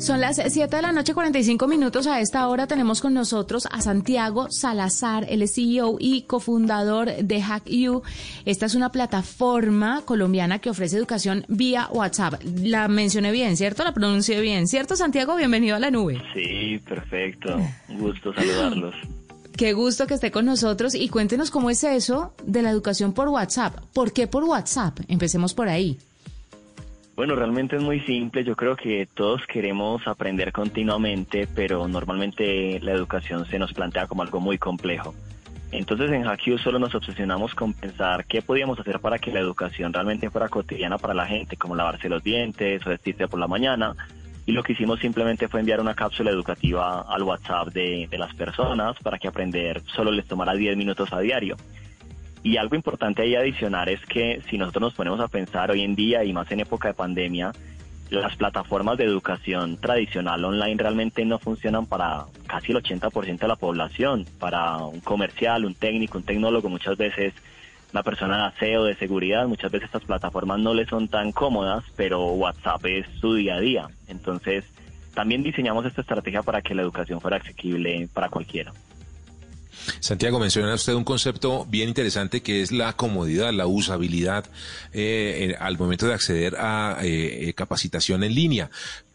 Son las 7 de la noche, 45 minutos. A esta hora tenemos con nosotros a Santiago Salazar, el CEO y cofundador de HackU. Esta es una plataforma colombiana que ofrece educación vía WhatsApp. La mencioné bien, ¿cierto? La pronuncié bien, ¿cierto, Santiago? Bienvenido a la nube. Sí, perfecto. Un gusto saludarlos. Qué gusto que esté con nosotros y cuéntenos cómo es eso de la educación por WhatsApp. ¿Por qué por WhatsApp? Empecemos por ahí. Bueno, realmente es muy simple. Yo creo que todos queremos aprender continuamente, pero normalmente la educación se nos plantea como algo muy complejo. Entonces en HackU solo nos obsesionamos con pensar qué podíamos hacer para que la educación realmente fuera cotidiana para la gente, como lavarse los dientes o vestirse por la mañana. Y lo que hicimos simplemente fue enviar una cápsula educativa al WhatsApp de, de las personas para que aprender solo les tomara 10 minutos a diario. Y algo importante ahí adicionar es que si nosotros nos ponemos a pensar hoy en día y más en época de pandemia, las plataformas de educación tradicional online realmente no funcionan para casi el 80% de la población. Para un comercial, un técnico, un tecnólogo, muchas veces una persona de aseo, de seguridad, muchas veces estas plataformas no le son tan cómodas, pero WhatsApp es su día a día. Entonces, también diseñamos esta estrategia para que la educación fuera asequible para cualquiera. Santiago, menciona usted un concepto bien interesante que es la comodidad, la usabilidad eh, al momento de acceder a eh, capacitación en línea.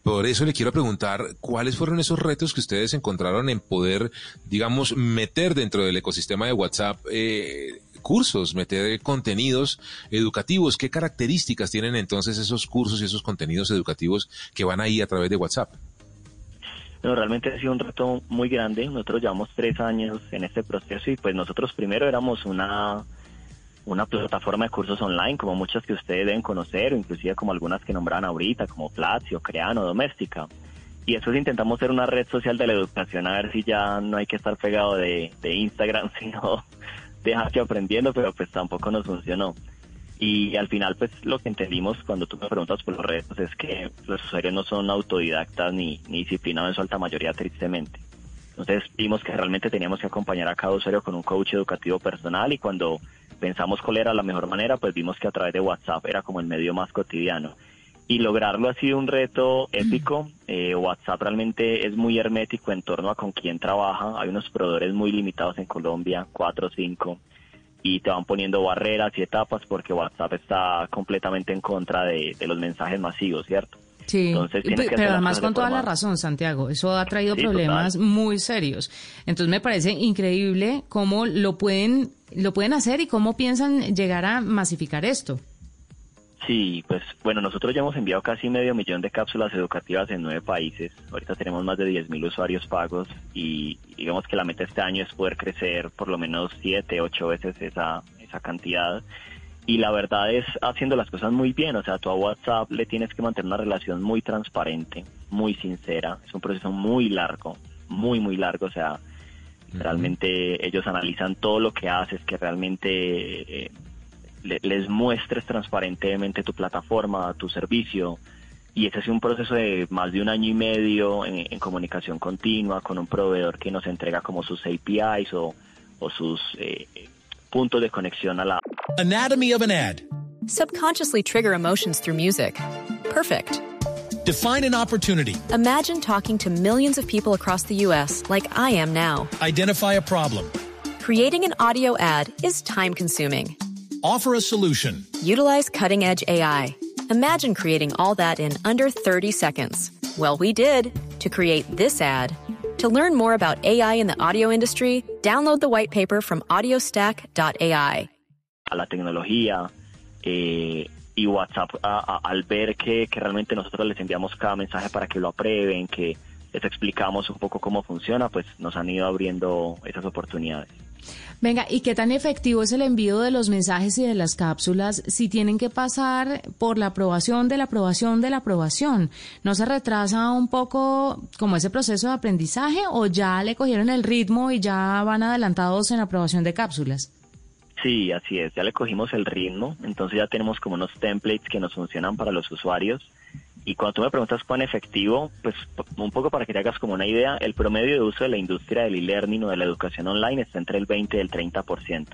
Por eso le quiero preguntar cuáles fueron esos retos que ustedes encontraron en poder, digamos, meter dentro del ecosistema de WhatsApp eh, cursos, meter contenidos educativos. ¿Qué características tienen entonces esos cursos y esos contenidos educativos que van ahí a través de WhatsApp? Bueno, realmente ha sido un reto muy grande. Nosotros llevamos tres años en este proceso y pues nosotros primero éramos una, una plataforma de cursos online, como muchas que ustedes deben conocer, o inclusive como algunas que nombran ahorita, como Platzi o Creano, Doméstica. Y después intentamos ser una red social de la educación, a ver si ya no hay que estar pegado de, de Instagram, sino dejar que aprendiendo, pero pues tampoco nos funcionó. Y al final, pues lo que entendimos cuando tú me preguntas por los retos es que los usuarios no son autodidactas ni, ni disciplinados en su alta mayoría, tristemente. Entonces vimos que realmente teníamos que acompañar a cada usuario con un coach educativo personal y cuando pensamos cuál era la mejor manera, pues vimos que a través de WhatsApp era como el medio más cotidiano. Y lograrlo ha sido un reto épico. Eh, WhatsApp realmente es muy hermético en torno a con quién trabaja. Hay unos proveedores muy limitados en Colombia, cuatro o cinco y te van poniendo barreras y etapas porque WhatsApp está completamente en contra de, los mensajes masivos, ¿cierto? Sí, pero además con toda la razón, Santiago, eso ha traído problemas muy serios. Entonces me parece increíble cómo lo pueden, lo pueden hacer y cómo piensan llegar a masificar esto. Sí, pues bueno, nosotros ya hemos enviado casi medio millón de cápsulas educativas en nueve países. Ahorita tenemos más de 10.000 usuarios pagos y digamos que la meta este año es poder crecer por lo menos siete, ocho veces esa, esa cantidad. Y la verdad es haciendo las cosas muy bien, o sea, tú a WhatsApp le tienes que mantener una relación muy transparente, muy sincera. Es un proceso muy largo, muy, muy largo, o sea, realmente ellos analizan todo lo que haces, que realmente... Eh, les muestres transparentemente tu plataforma, tu servicio. Y ese es un proceso de más de un año y medio en, comunicación continua con un proveedor que nos entrega como sus APIs o, o sus eh, puntos de conexión a la... Anatomy of an ad. Subconsciously trigger emotions through music. Perfect. Define an opportunity. Imagine talking to millions of people across the U.S. like I am now. Identify a problem. Creating an audio ad is time consuming. Offer a solution. Utilize cutting edge AI. Imagine creating all that in under 30 seconds. Well, we did to create this ad. To learn more about AI in the audio industry, download the white paper from audiostack.ai. A la tecnología eh, y WhatsApp, a, a, al ver que, que realmente nosotros les enviamos cada mensaje para que lo aprueben, que les explicamos un poco cómo funciona, pues nos han ido abriendo esas oportunidades. Venga, ¿y qué tan efectivo es el envío de los mensajes y de las cápsulas si tienen que pasar por la aprobación de la aprobación de la aprobación? ¿No se retrasa un poco como ese proceso de aprendizaje o ya le cogieron el ritmo y ya van adelantados en aprobación de cápsulas? Sí, así es, ya le cogimos el ritmo, entonces ya tenemos como unos templates que nos funcionan para los usuarios y cuando tú me preguntas cuán efectivo, pues un poco para que te hagas como una idea, el promedio de uso de la industria del e-learning o de la educación online está entre el 20 y el 30%.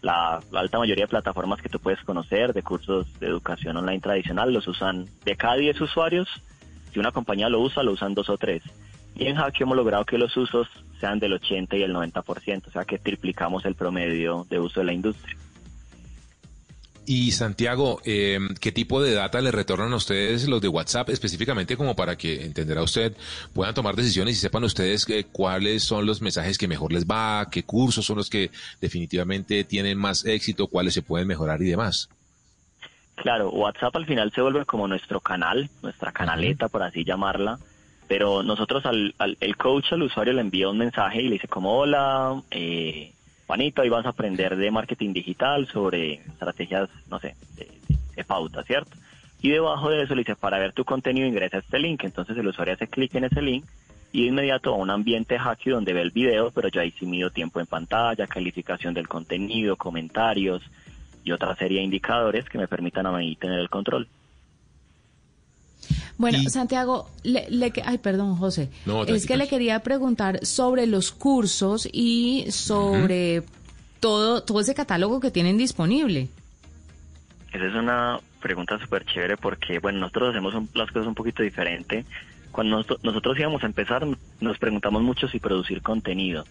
La, la alta mayoría de plataformas que tú puedes conocer de cursos de educación online tradicional los usan de cada 10 usuarios, si una compañía lo usa, lo usan dos o tres. Y en Hack hemos logrado que los usos sean del 80 y el 90%, o sea que triplicamos el promedio de uso de la industria. Y Santiago, eh, ¿qué tipo de data le retornan a ustedes los de WhatsApp específicamente como para que entenderá usted puedan tomar decisiones y sepan ustedes eh, cuáles son los mensajes que mejor les va, qué cursos son los que definitivamente tienen más éxito, cuáles se pueden mejorar y demás? Claro, WhatsApp al final se vuelve como nuestro canal, nuestra canaleta, por así llamarla, pero nosotros al, al, el coach al usuario le envía un mensaje y le dice como hola, eh, Juanito, ahí vas a aprender de marketing digital sobre estrategias, no sé, de, pauta, ¿cierto? Y debajo de eso le dice, para ver tu contenido ingresa este link. Entonces el usuario hace clic en ese link y de inmediato a un ambiente hacky donde ve el video, pero ya ahí sí mido tiempo en pantalla, calificación del contenido, comentarios y otra serie de indicadores que me permitan a mí tener el control. Bueno, Santiago, le, ay, perdón, José. es que le quería preguntar sobre los cursos y sobre todo, todo ese catálogo que tienen disponible. Esa es una pregunta súper chévere porque, bueno, nosotros hacemos las cosas un poquito diferente. Cuando nosotros íbamos a empezar, nos preguntamos mucho si producir contenido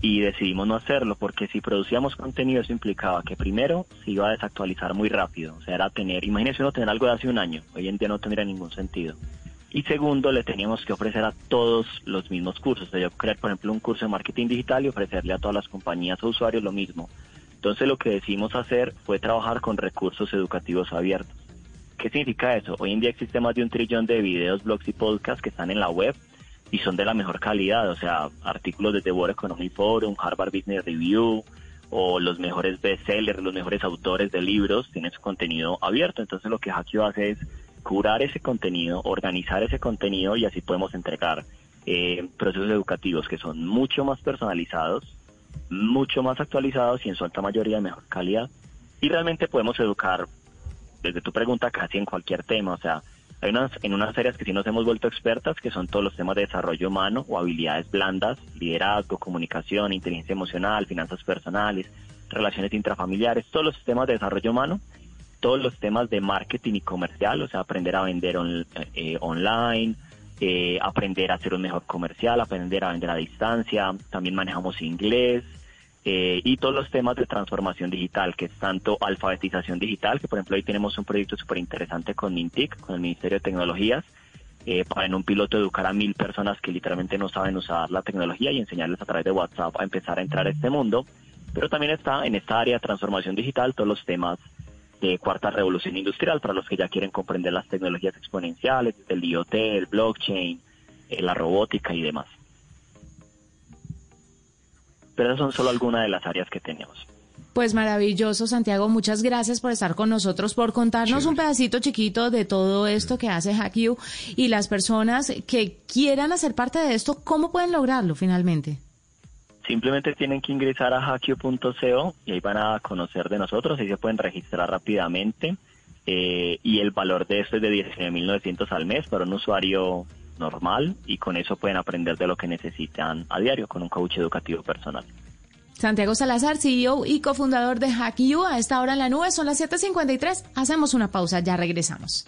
y decidimos no hacerlo porque si producíamos contenido eso implicaba que primero se iba a desactualizar muy rápido, o sea, era tener, imagínese uno tener algo de hace un año, hoy en día no tendría ningún sentido. Y segundo, le teníamos que ofrecer a todos los mismos cursos, o sea, yo crear, por ejemplo, un curso de marketing digital y ofrecerle a todas las compañías o usuarios lo mismo. Entonces lo que decidimos hacer fue trabajar con recursos educativos abiertos. ¿Qué significa eso? Hoy en día existe más de un trillón de videos, blogs y podcasts que están en la web y son de la mejor calidad, o sea, artículos de The World Economic Forum, Harvard Business Review o los mejores bestsellers, los mejores autores de libros tienen su contenido abierto. Entonces lo que Hackio hace es curar ese contenido, organizar ese contenido y así podemos entregar eh, procesos educativos que son mucho más personalizados, mucho más actualizados y en su alta mayoría de mejor calidad. Y realmente podemos educar, desde tu pregunta, casi en cualquier tema, o sea, hay unas, en unas áreas que sí nos hemos vuelto expertas, que son todos los temas de desarrollo humano o habilidades blandas, liderazgo, comunicación, inteligencia emocional, finanzas personales, relaciones intrafamiliares, todos los temas de desarrollo humano, todos los temas de marketing y comercial, o sea, aprender a vender eh, online, eh, aprender a hacer un mejor comercial, aprender a vender a distancia, también manejamos inglés, eh, y todos los temas de transformación digital, que es tanto alfabetización digital, que por ejemplo ahí tenemos un proyecto súper interesante con MINTIC, con el Ministerio de Tecnologías, eh, para en un piloto educar a mil personas que literalmente no saben usar la tecnología y enseñarles a través de WhatsApp a empezar a entrar a este mundo. Pero también está en esta área de transformación digital todos los temas de cuarta revolución industrial para los que ya quieren comprender las tecnologías exponenciales, el IoT, el blockchain, eh, la robótica y demás pero esas son solo algunas de las áreas que tenemos. Pues maravilloso, Santiago. Muchas gracias por estar con nosotros, por contarnos un pedacito chiquito de todo esto que hace HackU y las personas que quieran hacer parte de esto, ¿cómo pueden lograrlo finalmente? Simplemente tienen que ingresar a hacku.co y ahí van a conocer de nosotros, y se pueden registrar rápidamente. Eh, y el valor de esto es de 19.900 al mes para un usuario normal y con eso pueden aprender de lo que necesitan a diario con un coach educativo personal. Santiago Salazar, CEO y cofundador de HackU, a esta hora en la nube son las 7:53. Hacemos una pausa, ya regresamos.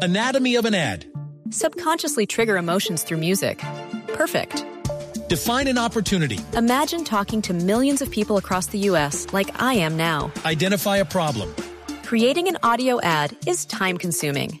Anatomy of an ad. Subconsciously trigger emotions through music. Perfect. Define an opportunity. Imagine talking to millions of people across the U.S. like I am now. Identify a problem. Creating an audio ad is time consuming.